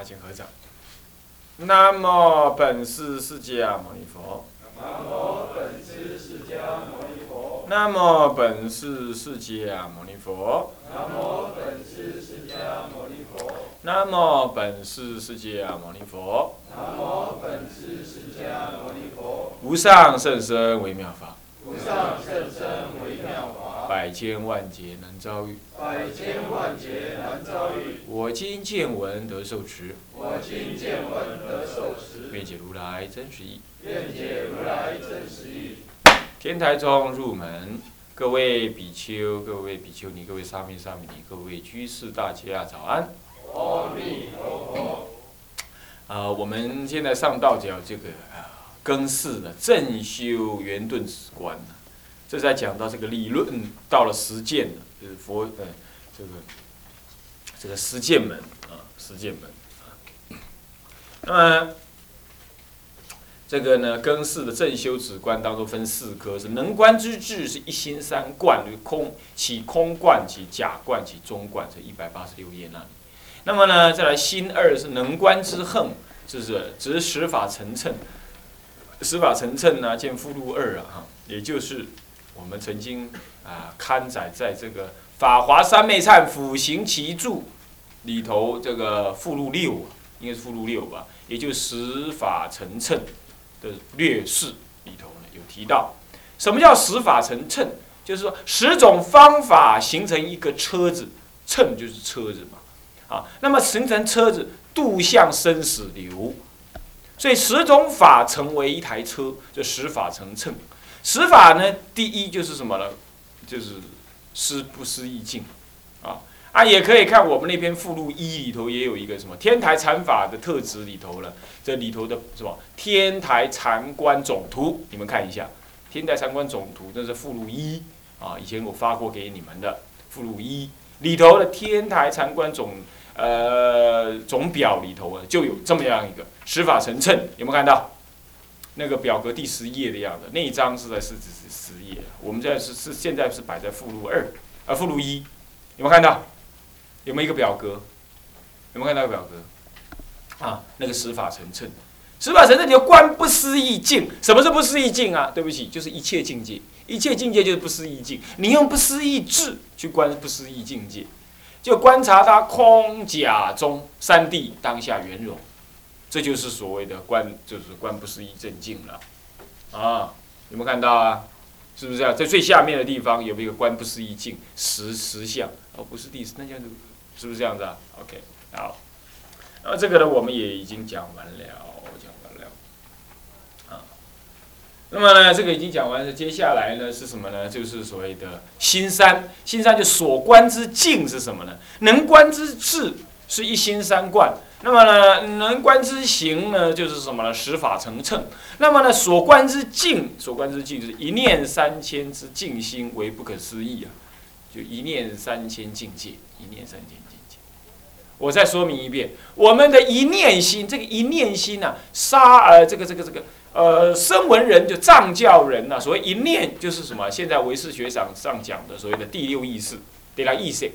好，请合掌。南无本师释迦牟尼佛。南无本师释迦牟尼佛。南无本师释迦牟尼佛。南无本师释迦牟尼佛。南无本师释迦牟尼佛。南无本师释迦牟尼佛。无上甚深微妙法，无上甚深微妙法，百千万劫难遭遇。百千万劫难遭遇。我今见闻得受持，我今见闻得受持，愿解如来真实义。愿解如来真实义。天台中入门，各位比丘、各位比丘尼、各位沙弥、沙弥尼、各位居士，大家早安。阿弥陀佛。啊、我们现在上道讲这个啊，更四的正修圆顿止观呢，这在讲到这个理论到了实践了，就是佛呃这个这个实践门啊，实践门啊。那么这个呢，更四的正修止观当中分四科，是能观之智是一心三观，就是空起空观、起假观、起中观，这一百八十六页那里。那么呢，再来心二是能观之横，就是指十法成称。十法成称呢，见附录二啊，哈，也就是我们曾经啊刊载在这个《法华三昧忏辅行其注》里头，这个附录六，应该是附录六吧，也就是十法成称的略释里头呢有提到，什么叫十法成称？就是说十种方法形成一个车子，称就是车子嘛。啊，那么形成车子度向生死流，所以十种法成为一台车，就十法成称。十法呢，第一就是什么呢？就是思不思意境，啊啊，也可以看我们那篇附录一里头也有一个什么天台禅法的特质里头了，这里头的什么天台禅观总图，你们看一下，天台禅观总图这是附录一啊，以前我发过给你们的附录一里头的天台禅观总。呃，总表里头啊，就有这么样一个十法成称，有没有看到？那个表格第十页的样子，那一张是在是只是十页，我们现在是是现在是摆在附录二，啊附录一，有没有看到？有没有一个表格？有没有看到表格？啊，那个十法成称，十法成称你要观不思议境，什么是不思议境啊？对不起，就是一切境界，一切境界就是不思议境，你用不思议智去观不思议境界。就观察它空假中三谛当下圆融，这就是所谓的观，就是观不思议正境了，啊，有没有看到啊？是不是啊？在最下面的地方有没有一个观不思议境实实相？哦，不是第四，那这样子是不是这样子啊？OK，好，那么这个呢，我们也已经讲完了，讲完了，啊，那么呢，这个已经讲完了，接下来呢是什么呢？就是所谓的心三，心三就所观之境是什么呢？能观之智是一心三观。那么呢，能观之行呢，就是什么呢？十法成称。那么呢，所观之境，所观之境就是一念三千之境心为不可思议啊！就一念三千境界，一念三千境界。我再说明一遍，我们的一念心，这个一念心呢、杀呃，这个这个这个。呃，声闻人就藏教人呐、所谓一念就是什么？现在唯识学上上讲的所谓的第六意识，对啦，意识。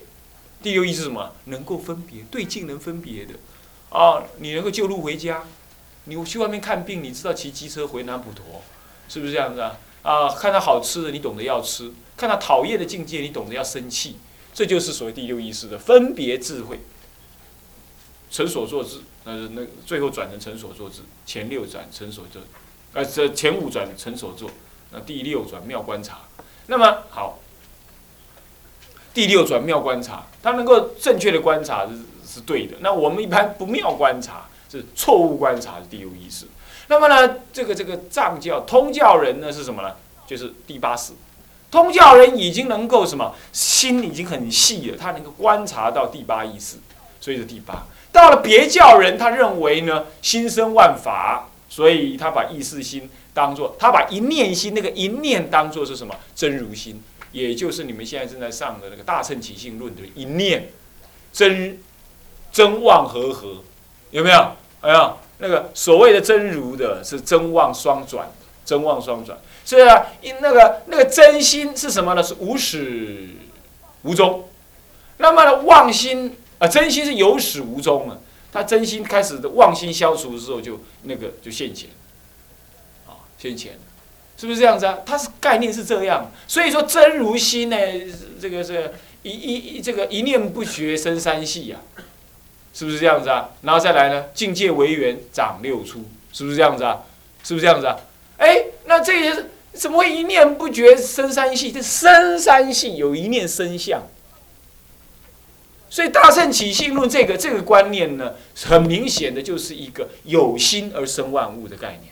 第六意识什么？能够分别，对境能分别的。啊，你能够救路回家，你去外面看病，你知道骑机车回南普陀，是不是这样子啊？啊，看到好吃的，你懂得要吃；看到讨厌的境界，你懂得要生气。这就是所谓第六意识的分别智慧。成所作智，呃，那最后转成成所作智，前六转成所作。呃，这前五转成所作，那第六转妙观察。那么好，第六转妙观察，他能够正确的观察是对的。那我们一般不妙观察，是错误观察是第六意识。那么呢，这个这个藏教通教人呢是什么呢？就是第八识。通教人已经能够什么？心已经很细了，他能够观察到第八意识，所以是第八。到了别教人，他认为呢，心生万法。所以他把意识心当做，他把一念心那个一念当做是什么？真如心，也就是你们现在正在上的那个大乘起信论的一念，真真妄合合，有没有？哎呀，那个所谓的真如的是真妄双转，真妄双转。所以啊，那个那个真心是什么呢？是无始无终。那么呢，妄心啊，真心是有始无终啊。他真心开始的妄心消除之后，就那个就现前，啊，现前，是不是这样子啊？它是概念是这样，所以说真如心呢，这个是一一一这个一念不绝生三系呀，是不是这样子啊？然后再来呢，境界为缘长六出，是不是这样子啊？是不是这样子啊？哎，那这些怎么会一念不觉生三系？这生三系有一念生相。所以大圣起信论这个这个观念呢，很明显的就是一个有心而生万物的概念。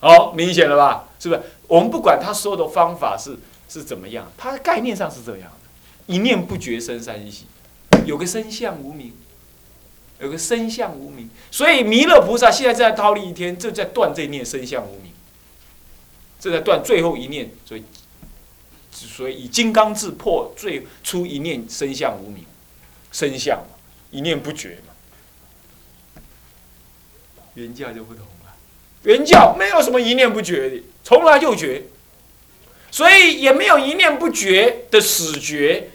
好，明显了吧？是不是？我们不管他说的方法是是怎么样，他的概念上是这样的：一念不觉生三系，有个生相无名，有个生相无名。所以弥勒菩萨现在正在忉利天，正在断这念生相无名，正在断最后一念。所以，所以以金刚智破最初一念生相无名。生相嘛，一念不绝嘛，原教就不同了。原教没有什么一念不绝的，从来就绝，所以也没有一念不绝的死觉，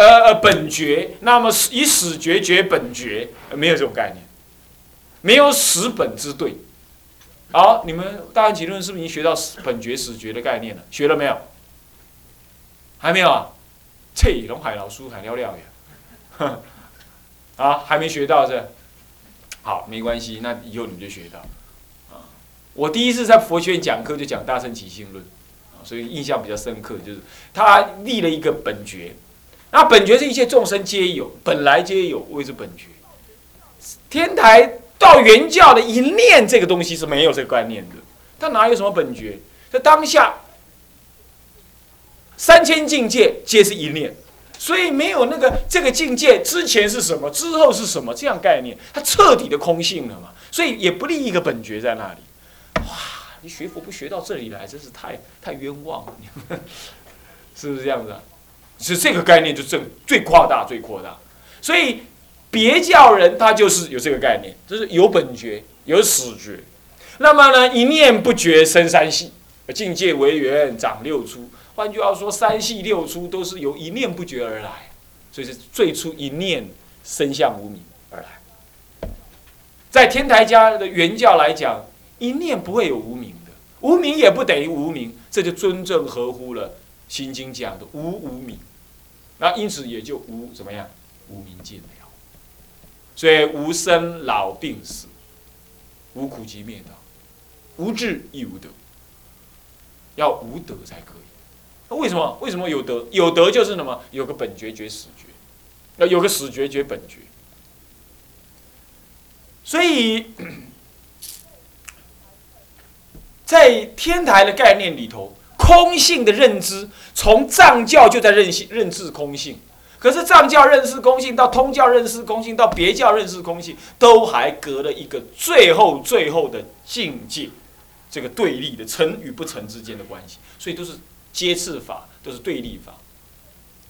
呃呃本觉。那么以始觉觉本觉，没有这种概念，没有始本之对。好，你们大安起论是不是已经学到本觉始觉的概念了？学了没有？还没有啊？这，龙海老叔还聊聊呀。啊，还没学到是？好，没关系，那以后你们就学到。啊，我第一次在佛学院讲课就讲大乘起信论，所以印象比较深刻，就是他立了一个本觉，那本觉是一切众生皆有，本来皆有，谓之本觉。天台到原教的一念这个东西是没有这个观念的，他哪有什么本觉？在当下，三千境界皆是一念。所以没有那个这个境界之前是什么，之后是什么这样概念，它彻底的空性了嘛？所以也不立一个本觉在那里。哇，你学佛不学到这里来，真是太太冤枉了，是不是这样子？是这个概念就正最夸大最扩大。所以别教人他就是有这个概念，就是有本觉有始觉。那么呢，一念不觉生三系，境界为缘长六出。换句话说，三系六出都是由一念不觉而来，所以是最初一念生相无名而来。在天台家的原教来讲，一念不会有无名的，无名也不等于无名，这就真正合乎了《心经》讲的无无名。那因此也就无怎么样，无名尽了。所以无生老病死，无苦集灭道，无智亦无得，要无德才可以。那为什么？为什么有德？有德就是什么？有个本觉觉死觉，要有个死觉觉本觉。所以，在天台的概念里头，空性的认知，从藏教就在认性认知空性。可是藏教认识空性，到通教认识空性，到别教认识空性，都还隔了一个最后最后的境界，这个对立的成与不成之间的关系。所以都是。皆次法都是对立法，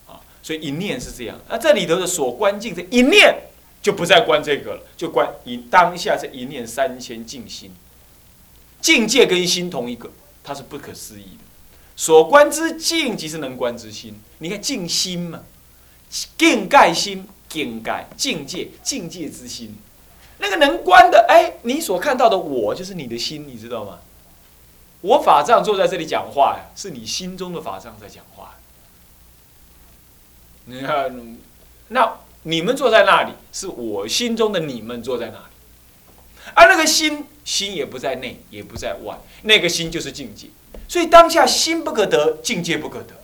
啊，所以一念是这样。那这里头的所观境这一念，就不再观这个了，就观以当下这一念三千境心，境界跟心同一个，它是不可思议的。所观之境即是能观之心。你看境心嘛，境界心，境界境界境界之心，那个能观的，哎，你所看到的我就是你的心，你知道吗？我法藏坐在这里讲话呀，是你心中的法藏在讲话。你看，那你们坐在那里，是我心中的你们坐在那里。而那个心，心也不在内，也不在外，那个心就是境界。所以当下心不可得，境界不可得。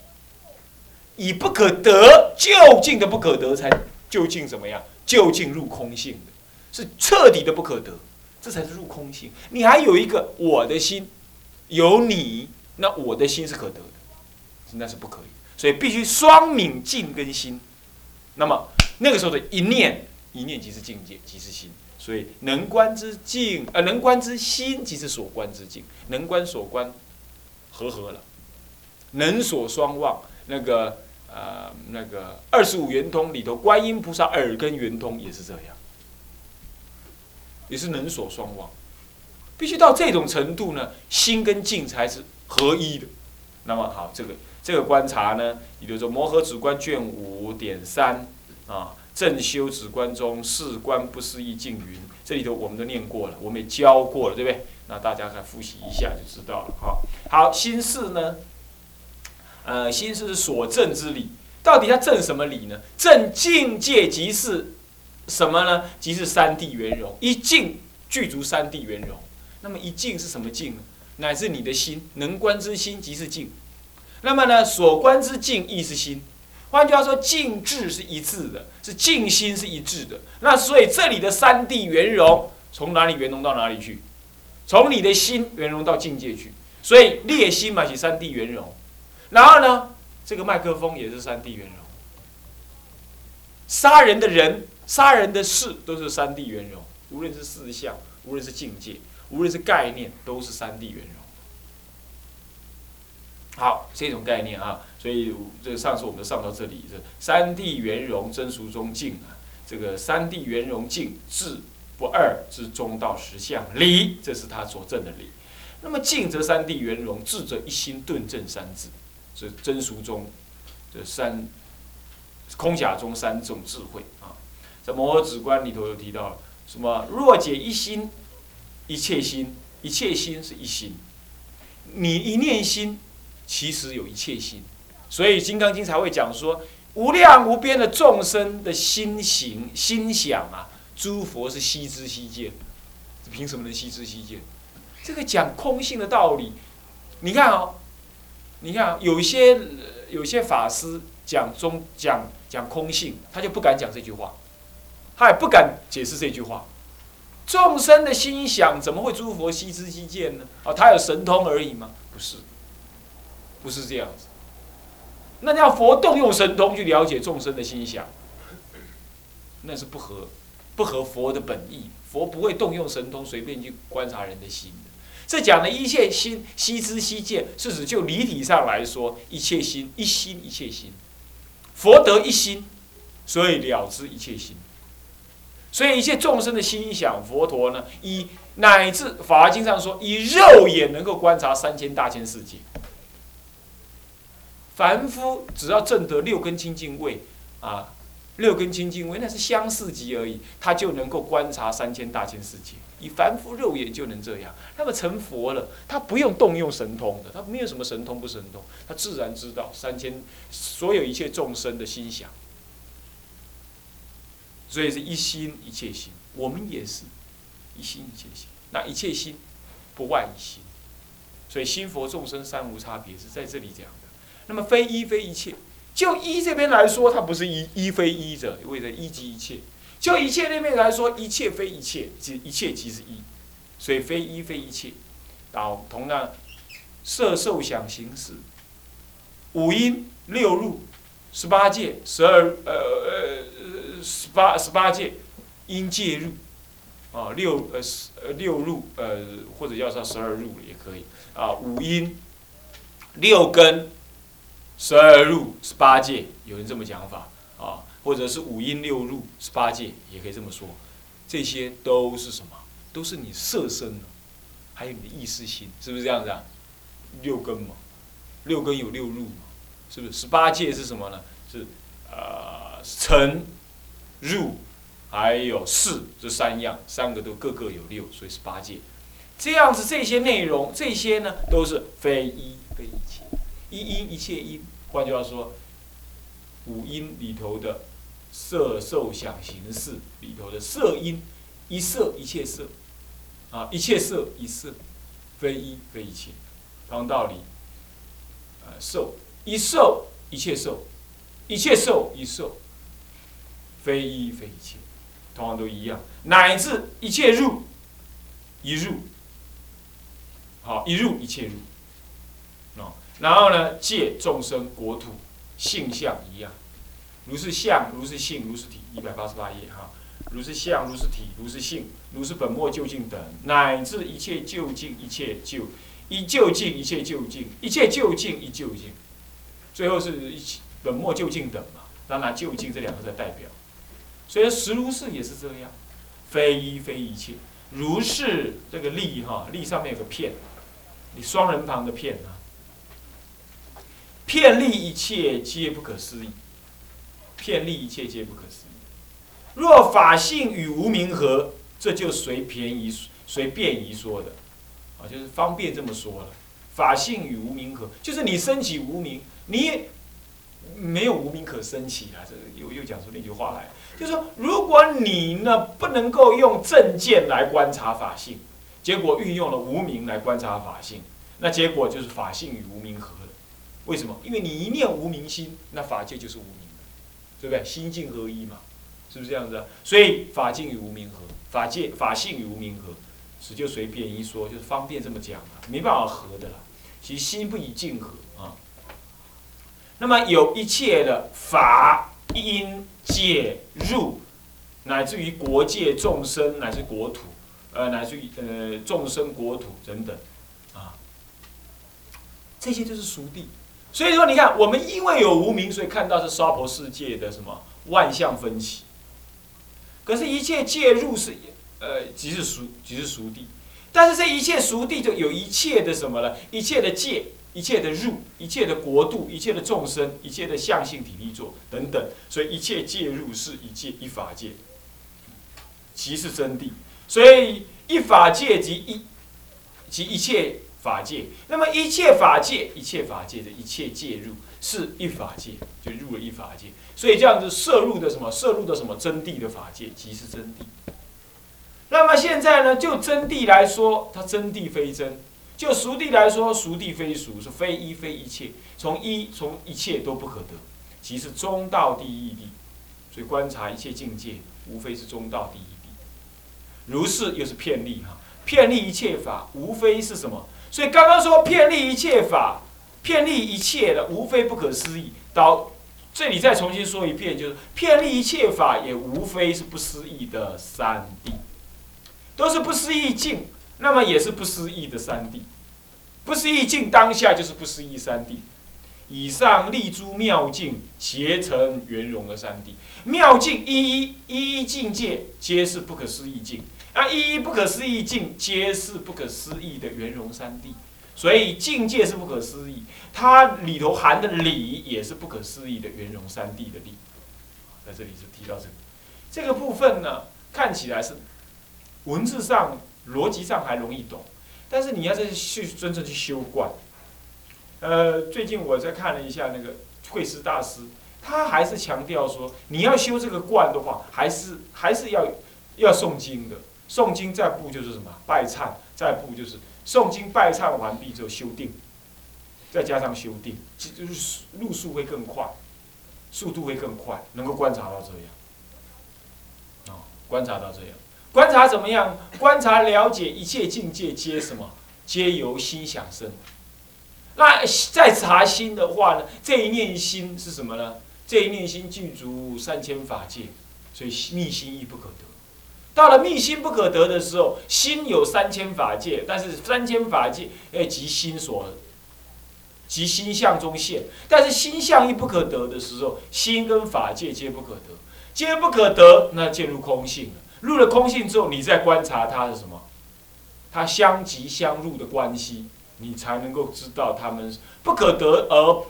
以不可得就近的不可得，才究竟怎么样？就近入空性的，是彻底的不可得，这才是入空性。你还有一个我的心。有你，那我的心是可得的，那是不可以，所以必须双泯境跟心。那么那个时候的一念，一念即是境界，即是心。所以能观之境，呃，能观之心即是所观之境，能观所观合合了。能所双望，那个呃，那个二十五圆通里头，观音菩萨耳根圆通也是这样，也是能所双望。必须到这种程度呢，心跟境才是合一的。那么好，这个这个观察呢，也就是说《摩诃止观》卷五点三啊，正修止观中，事观不思议静云。这里头我们都念过了，我们也教过了，对不对？那大家再复习一下就知道了。哈，好，心事呢？呃，心事是所证之理，到底它证什么理呢？证境界即是什么呢？即是三谛圆融，一境具足三谛圆融。那么一境是什么境呢？乃至你的心能观之心即是境。那么呢，所观之境亦是心。换句话说，静智是一致的，是静心是一致的。那所以这里的三谛圆融，从哪里圆融到哪里去？从你的心圆融到境界去。所以列心嘛是三谛圆融。然后呢，这个麦克风也是三谛圆融。杀人的人、杀人的事都是三谛圆融，无论是事相，无论是境界，无论是概念，都是三谛圆融。好，这种概念啊。所以这个上次我们上到这里，这三谛圆融真俗中境啊，这个三谛圆融境智不二之中道实相理，这是他所证的理。那么静则三谛圆融，智则一心顿证三智，这真俗中这三空假中三种智慧啊。在摩诃止观里头有提到了什么？若解一心，一切心，一切心是一心。你一念心，其实有一切心。所以《金刚经》才会讲说，无量无边的众生的心行、心想啊，诸佛是悉知悉见，凭什么能悉知悉见？这个讲空性的道理，你看哦，你看有些有些法师讲中讲讲空性，他就不敢讲这句话，他也不敢解释这句话。众生的心想怎么会诸佛悉知悉见呢？哦，他有神通而已吗？不是，不是这样子。那要佛动用神通去了解众生的心想，那是不合不合佛的本意。佛不会动用神通随便去观察人的心的。这讲的一切心悉知悉见，是指就离体上来说，一切心一心一切心，佛得一心，所以了知一切心。所以一切众生的心想，佛陀呢，以乃至法华经上说，以肉眼能够观察三千大千世界。凡夫只要证得六根清净位，啊，六根清净位那是相似级而已，他就能够观察三千大千世界。以凡夫肉眼就能这样，那么成佛了，他不用动用神通的，他没有什么神通不神通，他自然知道三千所有一切众生的心想。所以是一心一切心，我们也是一心一切心，那一切心不外一心，所以心佛众生三无差别是在这里讲的。那么非一非一切，就一这边来说，它不是一一非一者，为了一即一切；就一切那边来说，一切非一切，即一切即是一，所以非一非一切。到同样，色受想行识，五音六入，十八界，十二呃呃十八十八界，音界入，啊六呃十六入呃或者叫上十二入也可以啊五音六根。十二入十八界，有人这么讲法啊，或者是五音六入十八界，也可以这么说。这些都是什么？都是你色身还有你的意识心，是不是这样子啊？六根嘛，六根有六入嘛，是不是？十八界是什么呢？是呃尘入还有事这三样，三个都各个有六，所以是八界。这样子这些内容，这些呢都是非一非一。一音一切音，换句话说，五音里头的色受想行识里头的色音，一色一切色，啊，一切色一色，非一非一切，同样道理，呃，受一受一切受，一切受一受，非一非一切，同样都一样，乃至一切入，一入，好，一入一切入。然后呢，借众生国土性相一样，如是相，如是性，如是体，一百八十八页哈。如是相，如是体，如是性，如是本末究竟等，乃至一切究竟，一切究一究竟，一切究竟，一切究竟一究竟，最后是一本末究竟等嘛？当然，究竟这两个在代表。所以实如是也是这样，非一非一切，如是这个力哈，利上面有个片，你双人旁的片啊。遍利一切皆不可思议，遍利一切皆不可思议。若法性与无名合，这就随便宜随便宜说的，啊，就是方便这么说了。法性与无名合，就是你升起无名，你没有无名可升起啊。这个又又讲出那句话来，就是说，如果你呢不能够用正见来观察法性，结果运用了无名来观察法性，那结果就是法性与无名合。为什么？因为你一念无明心，那法界就是无名的，对不对？心境合一嘛，是不是这样子？所以法境与无名合，法界法性与无名合，只就随便一说，就是方便这么讲啊，没办法合的啦。其心不以静合啊。那么有一切的法因介入，乃至于国界众生，乃至国土，呃，乃至于呃众生国土等等，啊，这些就是熟地。所以说，你看，我们因为有无名，所以看到是娑婆世界的什么万象分歧。可是，一切介入是呃，即是熟，即是熟地。但是这一切熟地就有一切的什么呢？一切的界，一切的入，一切的国度，一切的众生，一切的相性体力作等等。所以一切介入是一界一法界，即是真谛。所以一法界即一即一切法界。那么一切法界，一切法界的一切介入是一法界，就入了一法界。所以这样子摄入的什么？摄入的什么真谛的法界，即是真谛。那么现在呢？就真谛来说，它真谛非真；就熟谛来说，熟谛非熟，是非一非一切。从一从一切都不可得，即是中道第一谛。所以观察一切境界，无非是中道第一谛。如是又是骗利哈，骗利一切法，无非是什么？所以刚刚说骗利一切法，骗利一切的，无非不可思议。到这里再重新说一遍，就是骗利一切法，也无非是不思议的三谛。都是不思议境，那么也是不思议的三谛。不思议境当下就是不思议三谛。以上立诸妙境，结成圆融的三谛。妙境一一一一境界，皆是不可思议境。那一一不可思议境，皆是不可思议的圆融三谛。所以境界是不可思议，它里头含的理也是不可思议的圆融三谛的理。在这里是提到这个这个部分呢，看起来是。文字上、逻辑上还容易懂，但是你要是去真正去修观，呃，最近我在看了一下那个慧师大师，他还是强调说，你要修这个观的话，还是还是要要诵经的，诵经再步就是什么拜忏，再步就是诵经拜忏完毕之后修定，再加上修定，就是路数会更快，速度会更快，能够观察到这样，啊，观察到这样。观察怎么样？观察了解一切境界皆什么？皆由心想生。那再查心的话呢？这一念心是什么呢？这一念心具足三千法界，所以密心亦不可得。到了密心不可得的时候，心有三千法界，但是三千法界哎即心所，即心相中现。但是心相亦不可得的时候，心跟法界皆不可得，皆不可得，那进入空性了。入了空性之后，你再观察它的什么？它相即相入的关系，你才能够知道它们不可得而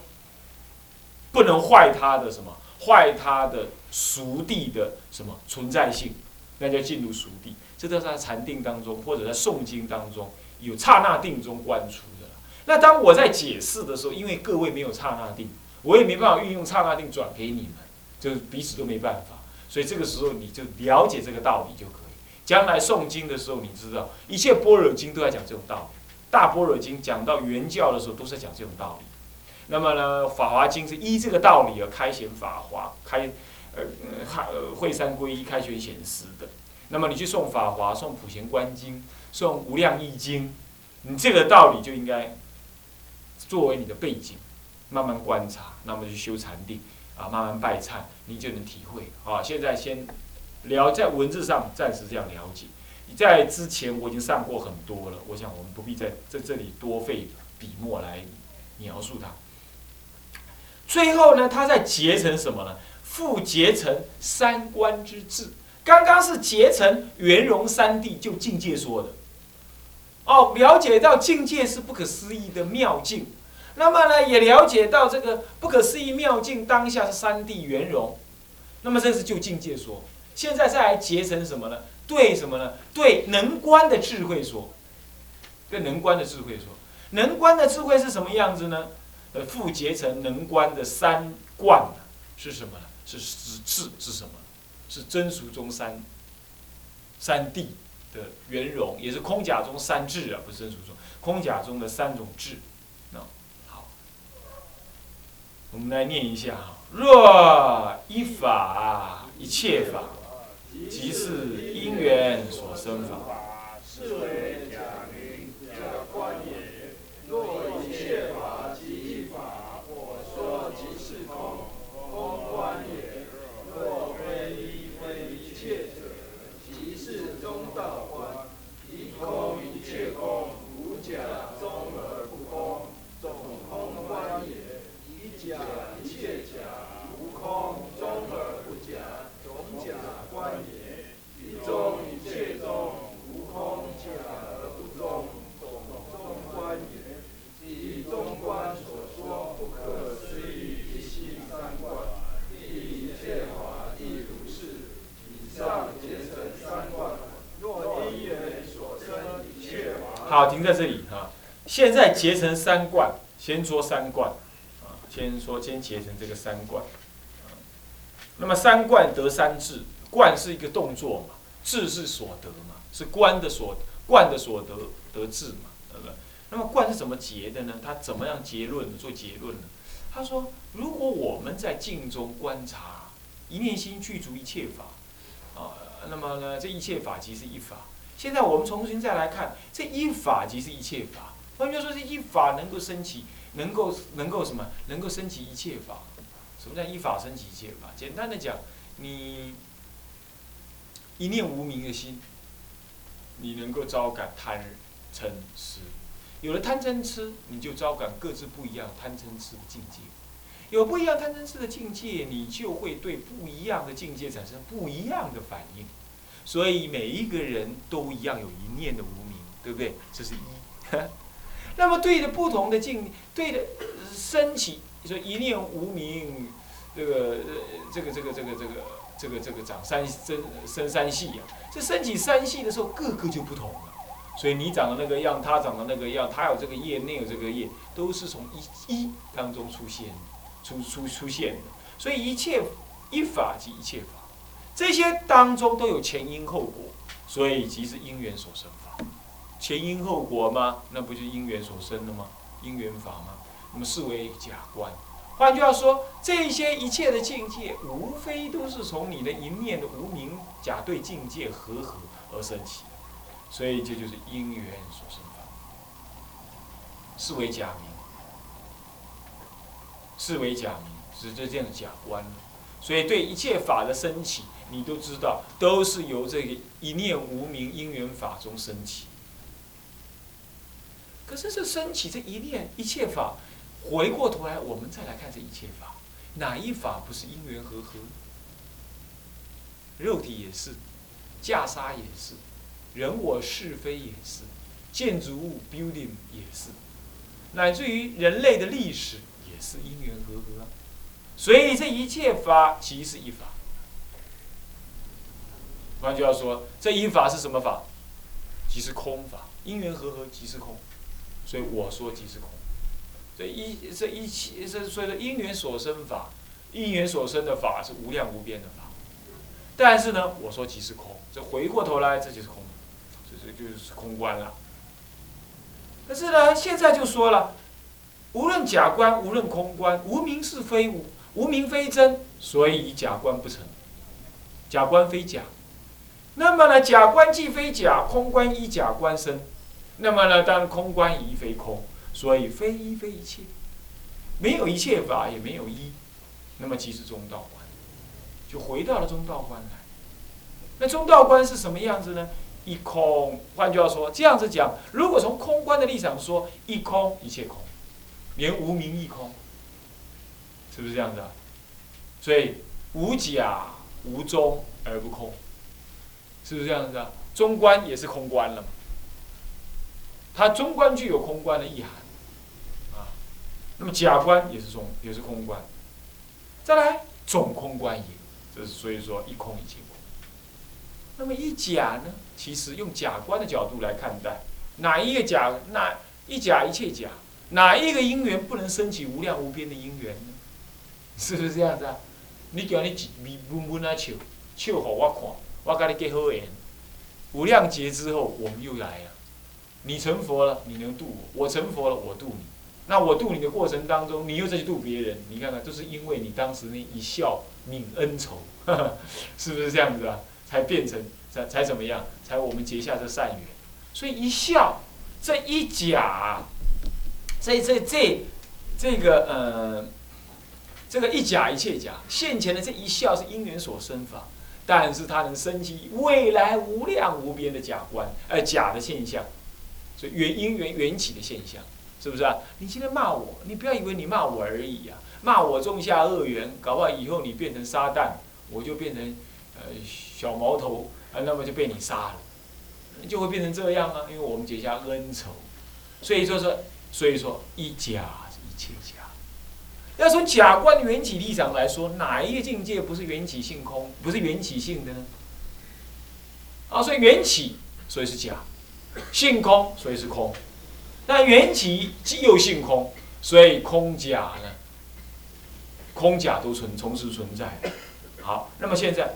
不能坏它的什么？坏它的熟地的什么存在性？那就进入熟地。这都是在禅定当中，或者在诵经当中有刹那定中观出的。那当我在解释的时候，因为各位没有刹那定，我也没办法运用刹那定转给你们，就是彼此都没办法。所以这个时候你就了解这个道理就可以。将来诵经的时候，你知道一切般若经都在讲这种道理。大般若经讲到原教的时候，都是讲这种道理。那么呢，法华经是依这个道理而开显法华，开呃呃会三归一，开权显实的。那么你去诵法华、诵普贤观经、诵无量易经，你这个道理就应该作为你的背景，慢慢观察，那么去修禅定。啊，慢慢拜忏，你就能体会。啊，现在先聊在文字上暂时这样了解。在之前我已经上过很多了，我想我们不必在在这里多费笔墨来描述它。最后呢，它在结成什么呢？复结成三观之智。刚刚是结成圆融三谛，就境界说的。哦，了解到境界是不可思议的妙境。那么呢，也了解到这个不可思议妙境当下是三谛圆融，那么这是就境界说，现在再来结成什么呢？对什么呢？对能观的智慧说，对能观的智慧说，能观的智慧是什么样子呢？呃，复结成能观的三观是什么呢？是实质是什么？是真俗中三三谛的圆融，也是空假中三智啊，不是真俗中空假中的三种智。那好，我们来念一下哈：若一法一切法，即是因缘所生法假名假观也。若一切法即一法，我说即是空，空观也。若非一非一切者，即是中道观。一空一切空，无假中而不空，总空观也。一假一切假，无空中而不假，总假观也。一中一切中，无空假而不中，总中观也。以中观所说不可思议一心三观，亦一切法亦如是。以上结成三观，若因缘所生一切法。好，停在这里哈。现在结成三观，先说三观啊，先说先结成这个三观。那么三观得三智，观是一个动作嘛，智是所得嘛，是观的所观的所得得智嘛，对不对？那么观是怎么结的呢？他怎么样结论做结论呢？他说，如果我们在静中观察，一念心具足一切法，啊，那么呢，这一切法即是一法。现在我们重新再来看，这一法即是一切法。换句话说，这一法能够升起，能够能够什么？能够升起一切法。什么叫一法升起一切法？简单的讲，你一念无明的心，你能够招感贪、嗔、痴。有了贪嗔痴，你就招感各自不一样贪嗔痴的境界。有不一样贪嗔痴的境界，你就会对不一样的境界产生不一样的反应。所以每一个人都一样有一念的无明，对不对？这是一。那么对着不同的境，对着升起，你说一念无明，这个这个这个这个这个这个这个长三生生三系啊，这升起三系的时候，个个就不同了。所以你长的那个样，他长的那个样，他有这个业，那有这个业，都是从一一当中出现，出出出现的。所以一切一法即一切法，这些当中都有前因后果，所以即是因缘所生法。前因后果吗？那不就是因缘所生的吗？因缘法吗？那么视为假观。换句话说，这些一切的境界，无非都是从你的一念的无名假对境界合合而生起。所以这就是因缘所生法，视为假名，视为假名，是这这样假观。所以对一切法的升起，你都知道，都是由这个一念无名因缘法中升起。可是这升起这一念一切法，回过头来我们再来看这一切法，哪一法不是因缘和合？肉体也是，袈裟也是。人我是非也是，建筑物 building 也是，乃至于人类的历史也是因缘和合，所以这一切法即是一法。换句话说，这一法是什么法？即是空法，因缘和合即是空，所以我说即是空。这一这一切这所以说因缘所生法，因缘所生的法是无量无边的法，但是呢，我说即是空，这回过头来这就是空。这就是空观了。可是呢，现在就说了，无论假观，无论空观，无名是非无，无名非真，所以假观不成。假观非假，那么呢，假观既非假，空观依假观生，那么呢，当然空观亦非空，所以非一非一切，没有一切法，也没有一，那么即是中道观，就回到了中道观来。那中道观是什么样子呢？一空，换句话说，这样子讲，如果从空观的立场说，一空一切空，连无名亦空，是不是这样子啊？所以无假无中而不空，是不是这样子啊？中观也是空观了嘛？它中观具有空观的意涵，啊，那么假观也是中也是空观，再来总空观也，这是所以说一空一切空。那么一假呢？其实用假观的角度来看待，哪一个假？哪一假一切假？哪一个因缘不能升起无量无边的因缘呢？是不是这样子啊？你叫你咪闷闷啊笑，笑给我看，我跟你结好缘。无量劫之后，我们又来了。你成佛了，你能度我；我成佛了，我度你。那我度你的过程当中，你又再去度别人，你看看，都是因为你当时那一笑泯恩仇，是不是这样子啊？才变成才才怎么样？才我们结下这善缘。所以一笑，这一假，这这这这个呃，这个一假一切假，现前的这一笑是因缘所生法，但是它能升起未来无量无边的假观，呃假的现象，所以缘因缘缘起的现象。是不是啊？你今天骂我，你不要以为你骂我而已啊，骂我种下恶缘，搞不好以后你变成撒旦，我就变成呃小毛头啊，那么就被你杀了，就会变成这样啊，因为我们结下恩仇，所以说说，所以说一假一切假。要从假观缘起立场来说，哪一个境界不是缘起性空，不是缘起性的呢？啊，所以缘起，所以是假；性空，所以是空。那缘起既有性空，所以空假呢？空假都存，同时存在。好，那么现在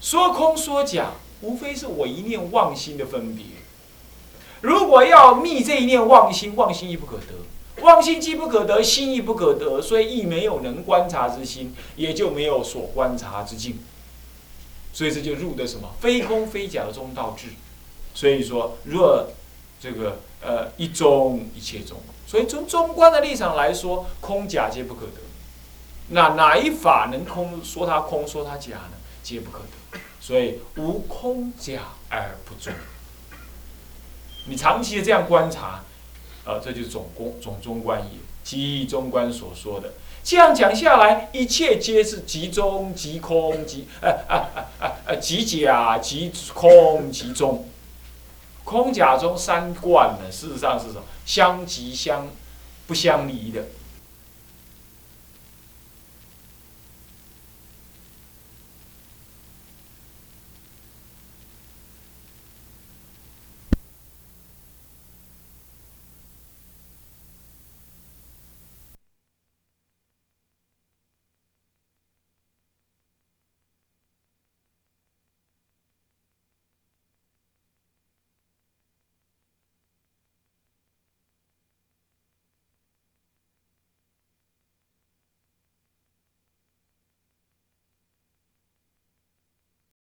说空说假，无非是我一念妄心的分别。如果要密这一念妄心，妄心亦不可得，妄心既不可得，心亦不可得，所以亦没有能观察之心，也就没有所观察之境。所以这就入的什么非空非假的中道智。所以说，若这个。呃，一中一切中，所以从中观的立场来说，空假皆不可得。那哪一法能空说它空说它假呢？皆不可得。所以无空假而不中。你长期的这样观察，啊，这就是总公总中观也，即中观所说的。这样讲下来，一切皆是即中即空即啊啊啊啊即假即空即中。空假中三观呢，事实上是什么？相即相不相离的。